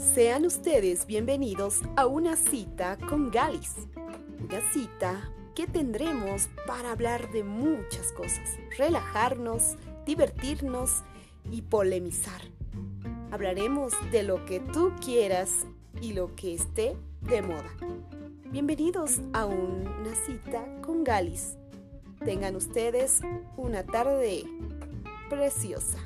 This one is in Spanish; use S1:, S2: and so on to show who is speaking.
S1: Sean ustedes bienvenidos a una cita con Galis. Una cita que tendremos para hablar de muchas cosas, relajarnos, divertirnos y polemizar. Hablaremos de lo que tú quieras y lo que esté de moda. Bienvenidos a una cita con Galis. Tengan ustedes una tarde preciosa.